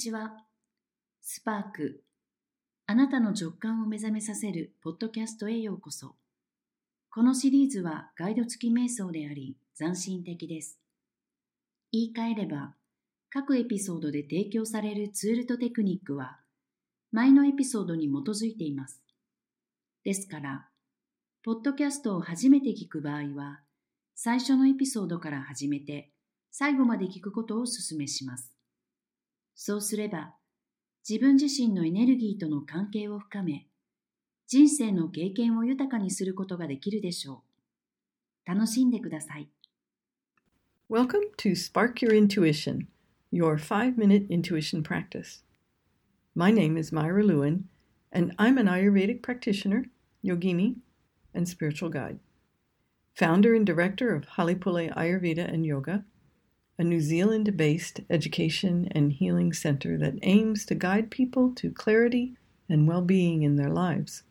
ちは。スパーク、あなたの直感を目覚めさせるポッドキャストへようこそ。このシリーズはガイド付き瞑想であり斬新的です。言い換えれば、各エピソードで提供されるツールとテクニックは、前のエピソードに基づいています。ですから、ポッドキャストを初めて聞く場合は、最初のエピソードから始めて、最後まで聞くことをお勧めします。そうすれば、自分自身のエネルギーとの関係を深め、人生の経験を豊かにすることができるでしょう。楽しんでください。Welcome to Spark Your Intuition, your five minute intuition practice. My name is Myra Lewin, and I'm an Ayurvedic practitioner, yogini, and spiritual guide. Founder and director of Halipule Ayurveda and Yoga, a New Zealand based education and healing center that aims to guide people to clarity and well being in their lives.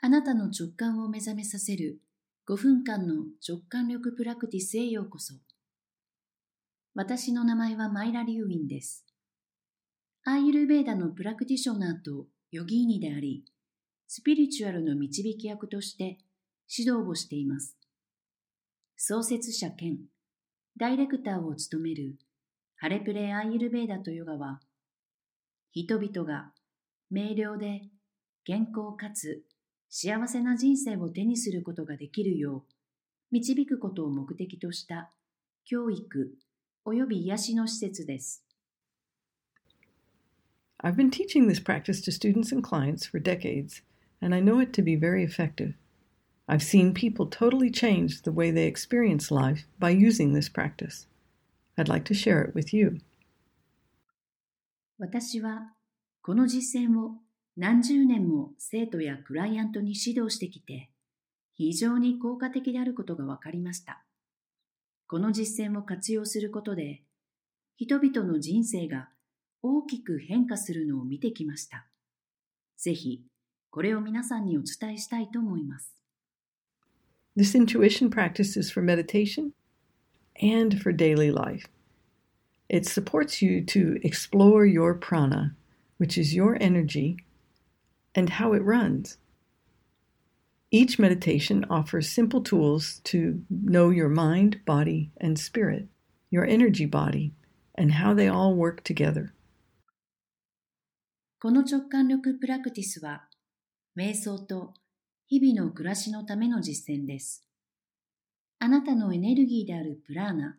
あなたの直感を目覚めさせる5分間の直感力プラクティスへようこそ。私の名前はマイラ・リュウィンです。アーユルベーダのプラクティショナーとヨギーニであり、スピリチュアルの導き役として指導をしています。創設者兼ダイレクターを務めるハレプレアイユルベーダとヨガは、人々が明瞭で健康かつ幸せな人生を手にすることができるよう導くことを目的とした教育及び癒しの施設です。I've been teaching this practice to students and clients for decades, and I know it to be very effective. I've seen people totally change the way they experience life by using this practice. I'd like to share it with you. 私はこの実践を何十年も生徒やクライアントに指導してきて、非常に効果的であることが分かりました。この実践を活用することで、人々の人生が大きく変化するのを見てきました。ぜひ、これを皆さんにお伝えしたいと思います。This intuition practice is for meditation and for daily life. It supports you to explore your prana, which is your energy, and how it runs. Each meditation offers simple tools to know your mind, body, and spirit, your energy body, and how they all work together. この直感力プラクティスは、瞑想と 日々の暮らしのための実践です。あなたのエネルギーであるプラーナ、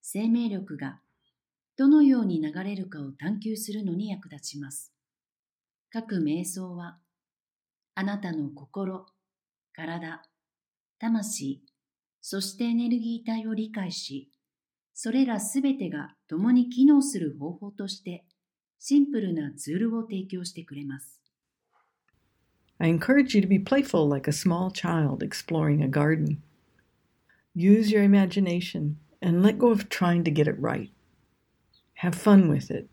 生命力がどのように流れるかを探求するのに役立ちます。各瞑想は、あなたの心、体、魂、そしてエネルギー体を理解し、それらすべてが共に機能する方法として、シンプルなツールを提供してくれます。I encourage you to be playful like a small child exploring a garden. Use your imagination and let go of trying to get it right. Have fun with it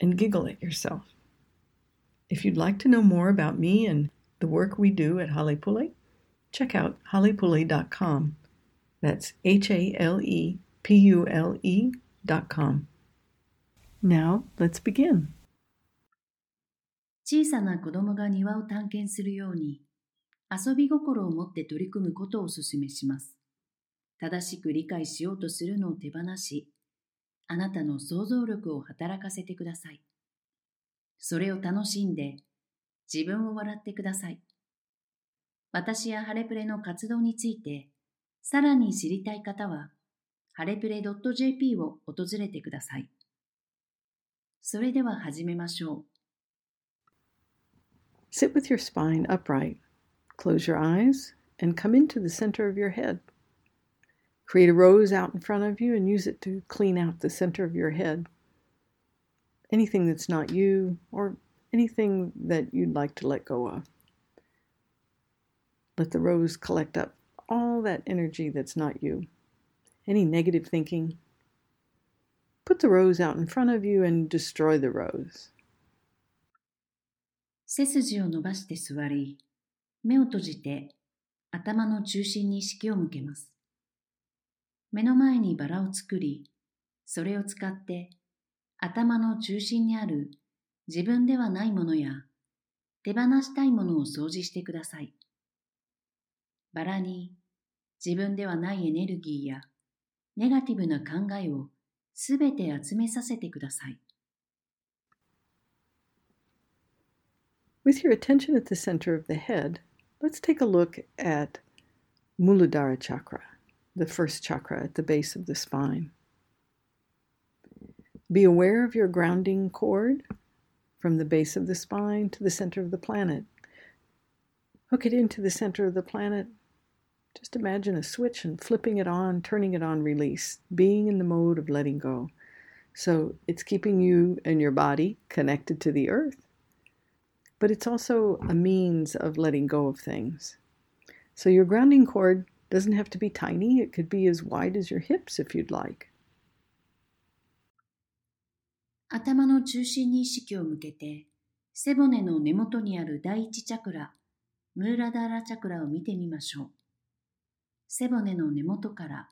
and giggle at yourself. If you'd like to know more about me and the work we do at Halepule, check out halepule.com. That's H A L E P U L E.com. Now, let's begin. 小さな子供が庭を探検するように、遊び心を持って取り組むことをお勧めします。正しく理解しようとするのを手放し、あなたの想像力を働かせてください。それを楽しんで、自分を笑ってください。私やハレプレの活動について、さらに知りたい方は、ハレプレ .jp を訪れてください。それでは始めましょう。Sit with your spine upright. Close your eyes and come into the center of your head. Create a rose out in front of you and use it to clean out the center of your head. Anything that's not you or anything that you'd like to let go of. Let the rose collect up all that energy that's not you. Any negative thinking. Put the rose out in front of you and destroy the rose. 背筋を伸ばして座り、目を閉じて頭の中心に意識を向けます。目の前にバラを作り、それを使って頭の中心にある自分ではないものや手放したいものを掃除してください。バラに自分ではないエネルギーやネガティブな考えをすべて集めさせてください。With your attention at the center of the head, let's take a look at Muladhara chakra, the first chakra at the base of the spine. Be aware of your grounding cord from the base of the spine to the center of the planet. Hook it into the center of the planet. Just imagine a switch and flipping it on, turning it on, release, being in the mode of letting go. So it's keeping you and your body connected to the earth but it's also a means of letting go of things. So your grounding cord doesn't have to be tiny, it could be as wide as your hips if you'd like. 頭の中心に意識を向けて、背骨の根元にある第一チャクラ、ムーラダーラチャクラを見てみましょう。背骨の根元から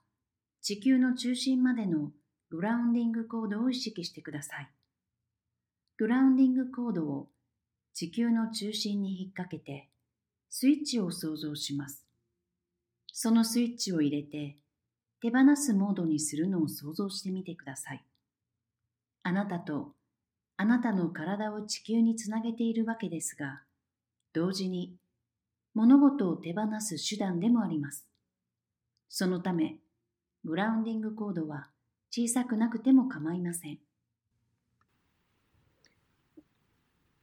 地球の中心までのグラウンディングコードを意識してください。グラウンディングコードを地球の中心に引っ掛けてスイッチを想像します。そのスイッチを入れて手放すモードにするのを想像してみてください。あなたとあなたの体を地球につなげているわけですが、同時に物事を手放す手段でもあります。そのため、グラウンディングコードは小さくなくても構いません。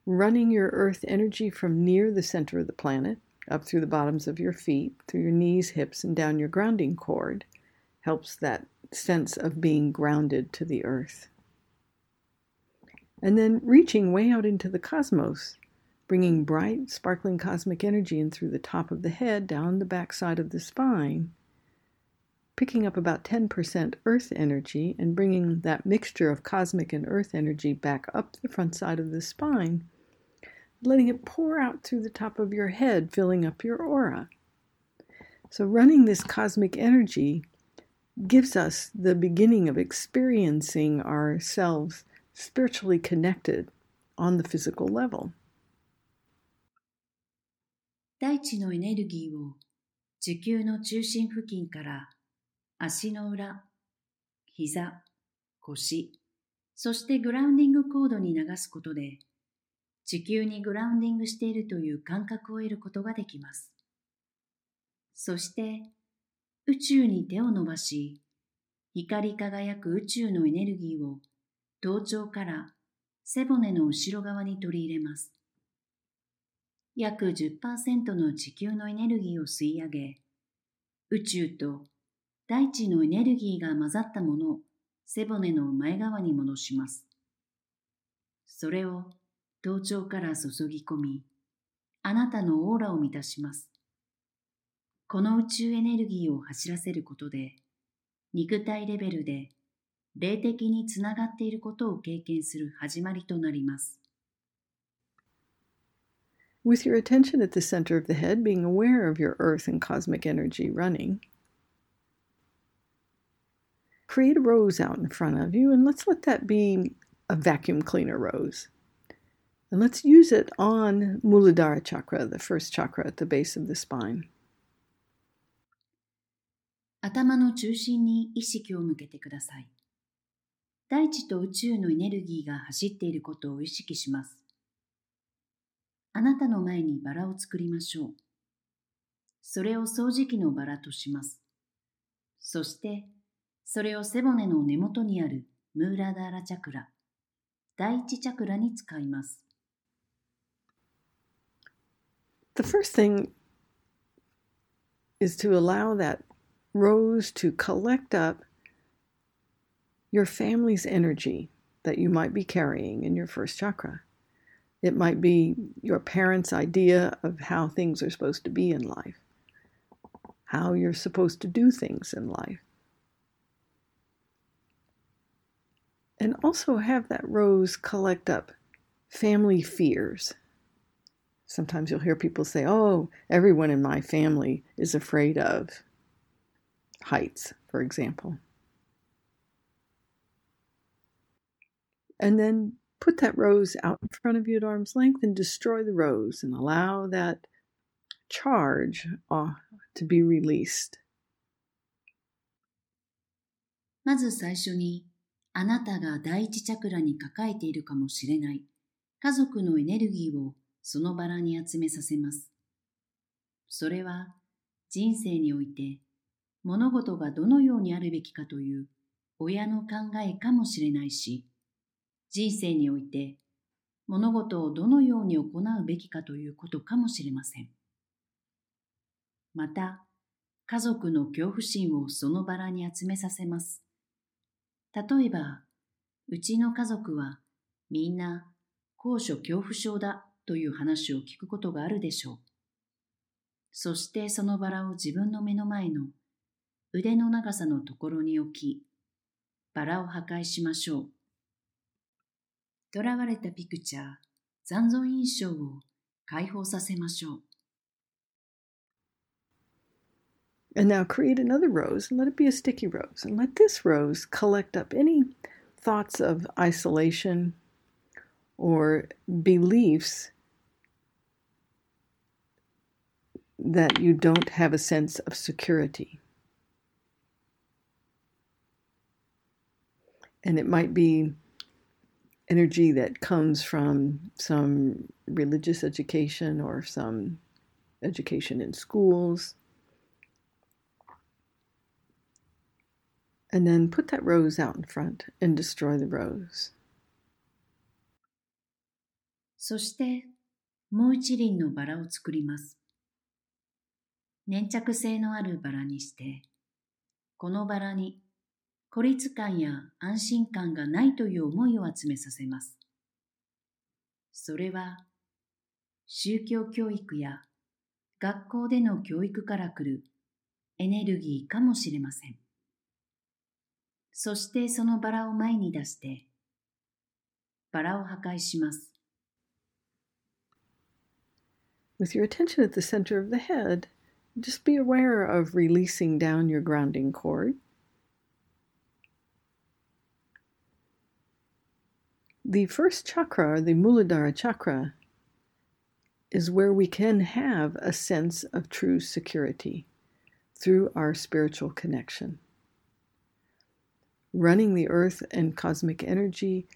Running your earth energy from near the center of the planet, up through the bottoms of your feet, through your knees, hips, and down your grounding cord, helps that sense of being grounded to the earth. And then reaching way out into the cosmos, bringing bright, sparkling cosmic energy in through the top of the head, down the back side of the spine, picking up about 10% earth energy and bringing that mixture of cosmic and earth energy back up the front side of the spine letting it pour out through the top of your head, filling up your aura. So, running this cosmic energy gives us the beginning of experiencing ourselves spiritually connected on the physical level. 大地のエネルギーを地球の中心付近から足の裏、膝、腰、そしてグラウンディングコードに流すことで 地球にグラウンディングしているという感覚を得ることができます。そして宇宙に手を伸ばし、光り輝く宇宙のエネルギーを頭頂から背骨の後ろ側に取り入れます。約10%の地球のエネルギーを吸い上げ、宇宙と大地のエネルギーが混ざったものを背骨の前側に戻します。それを頭頂から注ぎ込み、あなたのオーラを満たします。この宇宙エネルギーを走らせることで、肉体レベルで霊的につながっていることを経験する始まりとなります。With your attention at the center of the head, being aware of your earth and cosmic energy running, create a rose out in front of you and let's let that be a vacuum cleaner rose. And let's use it on Muladhara chakra, the first chakra at the base of the spine. 頭の中心に意識を向けてください。大地と宇宙のエネルギーが走っていることを意識します。あなたの前にバラを作りましょう。それを掃除機のバラとします。そして、それを背骨の根元にあるムーラダーラチャクラ、第一チャクラに使います。The first thing is to allow that rose to collect up your family's energy that you might be carrying in your first chakra. It might be your parents' idea of how things are supposed to be in life, how you're supposed to do things in life. And also have that rose collect up family fears Sometimes you'll hear people say, Oh, everyone in my family is afraid of heights, for example. And then put that rose out in front of you at arm's length and destroy the rose and allow that charge uh, to be released. まず最初に、あなたが第一チャクラに抱えているかもしれない家族のエネルギーを そのバラに集めさせます。それは人生において物事がどのようにあるべきかという親の考えかもしれないし、人生において物事をどのように行うべきかということかもしれません。また、家族の恐怖心をそのバラに集めさせます。例えば、うちの家族はみんな高所恐怖症だという話を聞くことがあるでしょう。そしてそのバラを自分の目の前の腕の長さのところに置き、バラを破壊しましょう。囚われたピクチャー、残存印象を解放させましょう。And now create another rose and let it be a sticky rose. And let this rose collect up any thoughts of isolation or beliefs that you don't have a sense of security. And it might be energy that comes from some religious education or some education in schools And then put that rose out in front and destroy the rose. そしてもう一輪のバラを作ります。 粘着性のあるバラにして、このバラに孤立感や安心感がないという思いを集めさせます。それは宗教教育や学校での教育から来るエネルギーかもしれません。そしてそのバラを前に出して、バラを破壊します。With your attention at the center of the head, just be aware of releasing down your grounding cord. The first chakra, the Muladhara chakra, is where we can have a sense of true security through our spiritual connection running the earth and cosmic energy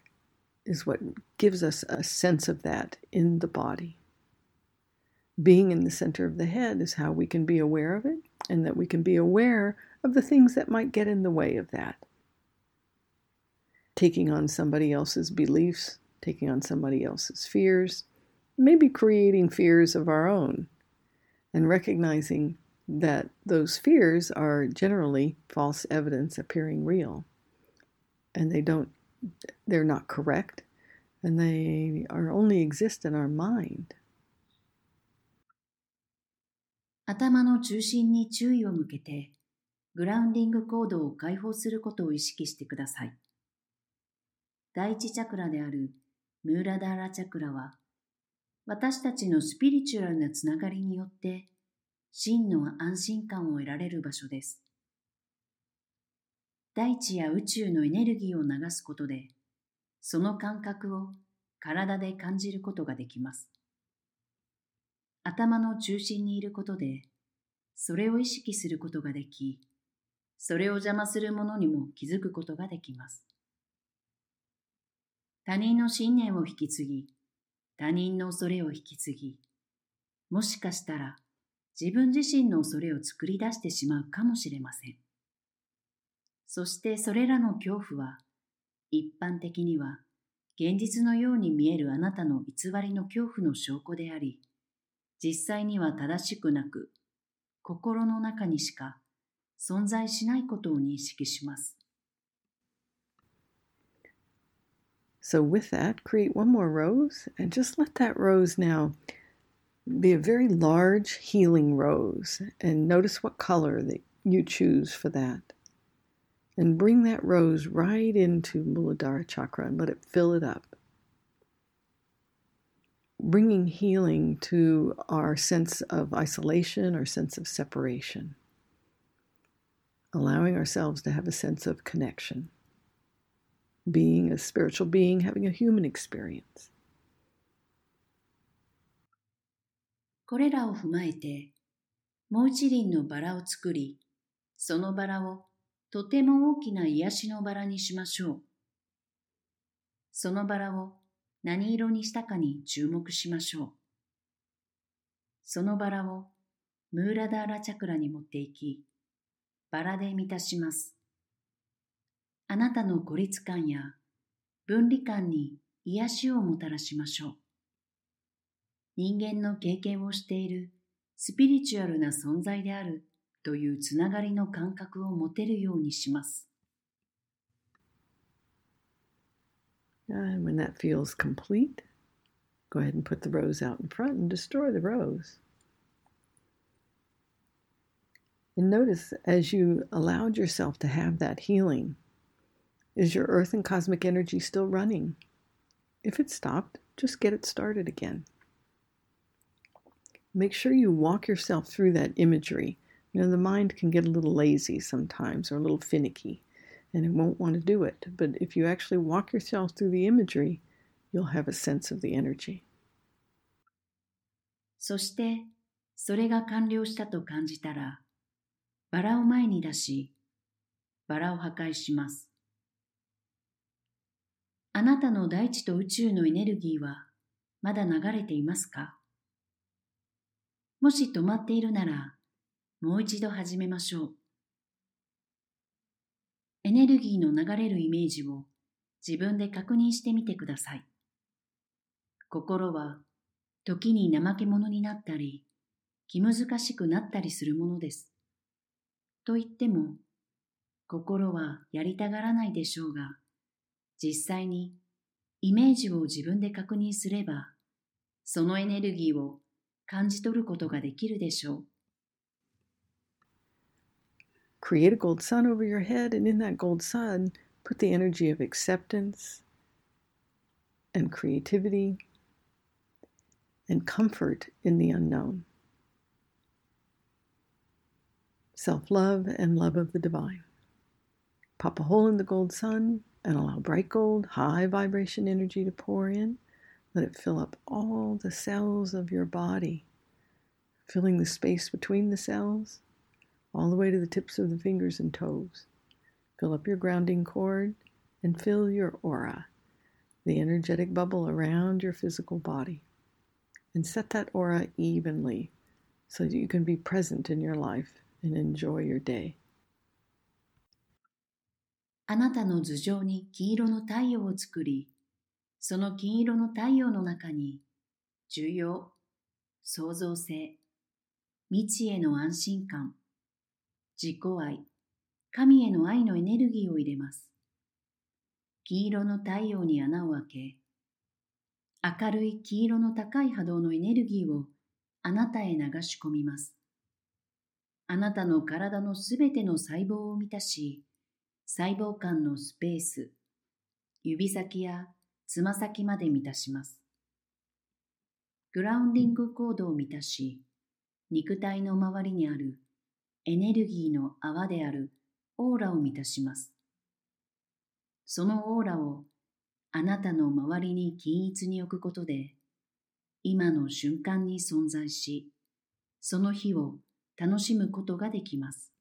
is what gives us a sense of that in the body. Being in the center of the head is how we can be aware of it, and that we can be aware of the things that might get in the way of that. Taking on somebody else's beliefs, taking on somebody else's fears, maybe creating fears of our own, and recognizing that those fears are generally false evidence appearing real and they don't they're not correct and they are only exist in our mind 頭の中心に注意を向けてグラウンディングコードを解放することを意識してください第一チャクラであるムーラダーラチャクラは私たちのスピリチュアルなつながりによって真の安心感を得られる場所です大地や宇宙のエネルギーを流すことで、その感覚を体で感じることができます。頭の中心にいることで、それを意識することができ、それを邪魔するものにも気づくことができます。他人の信念を引き継ぎ、他人の恐れを引き継ぎ、もしかしたら自分自身の恐れを作り出してしまうかもしれません。そしてそれらの恐怖は、一般的には現実のように見えるあなたの偽りの恐怖の証拠であり、実際には正しくなく、心の中にしか存在しないことを認識します。So, with that, create one more rose and just let that rose now be a very large healing rose. And notice what color that you choose for that. and bring that rose right into Muladhara chakra and let it fill it up. Bringing healing to our sense of isolation or sense of separation. Allowing ourselves to have a sense of connection. being a spiritual being, having a human experience. これらを踏まえて、もう一輪のバラを作り、そのバラをとても大きな癒しのバラにしましょう。そのバラを 何色にしたかに注目しましょう。そのバラをムーラダーラチャクラに持っていき、バラで満たします。あなたの孤立感や分離感に癒しをもたらしましょう。人間の経験をしているスピリチュアルな存在であるというつながりの感覚を持てるようにします。And when that feels complete, go ahead and put the rose out in front and destroy the rose. And notice as you allowed yourself to have that healing, is your earth and cosmic energy still running? If it stopped, just get it started again. Make sure you walk yourself through that imagery. You know, the mind can get a little lazy sometimes or a little finicky and it won't want to do it. But if you actually walk yourself through the imagery, you'll have a sense of the energy. そして、それが完了したと感じたら、バラを前に出し、バラを破壊します。あなたの大地と宇宙のエネルギーはまだ流れていますかもし止まっているなら、もう一度始めましょう。エネルギーの流れるイメージを自分で確認してみてください。心は時に怠け者になったり、気難しくなったりするものです。と言っても、心はやりたがらないでしょうが、実際にイメージを自分で確認すれば、そのエネルギーを感じ取ることができるでしょう。Create a gold sun over your head, and in that gold sun, put the energy of acceptance and creativity and comfort in the unknown. self love, and love of the divine. Pop a hole in the gold sun and allow bright gold, high vibration energy to pour in. Let it fill up all the cells of your body, filling the space between the cells, all the way to the tips of the fingers and toes. Fill up your grounding cord and fill your aura, the energetic bubble around your physical body. And set that aura evenly so that you can be present in your life and enjoy your day. あなたの頭上に金色の太陽を作り、その金色の太陽の中に、重要、創造性、未知への安心感、 自己愛、神への愛のエネルギーを入れます。金色の太陽に穴を開け、明るい黄色の高い波動のエネルギーをあなたへ流し込みます。あなたの体のすべての細胞を満たし、細胞間のスペース、指先やつま先まで満たします。グラウンディングコードを満たし、肉体の周りにあるエネルギーの泡であるオーラを満たします。そのオーラをあなたの周りに均一に置くことで、今の瞬間に存在し、その日を楽しむことができます。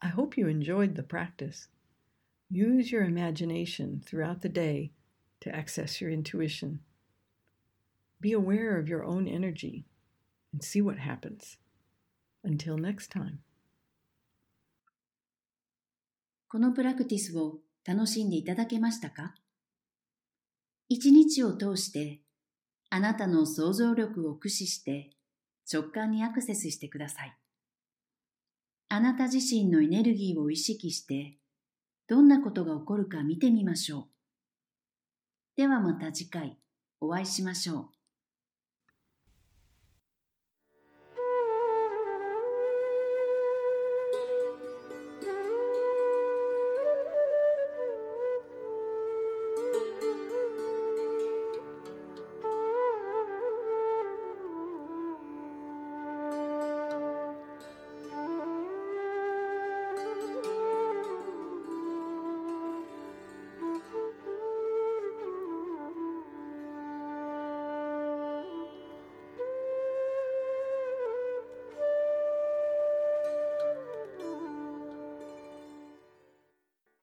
I hope you enjoyed the practice. Use your imagination throughout the day to access your intuition. Be aware of your own energy and see what happens. Until next time. このプラクティスを楽しんでいただけましたか？一日を通してあなたの想像力を駆使して直感にアクセスしてください。あなた自身のエネルギーを意識して、どんなことが起こるか見てみましょう。ではまた次回お会いしましょう。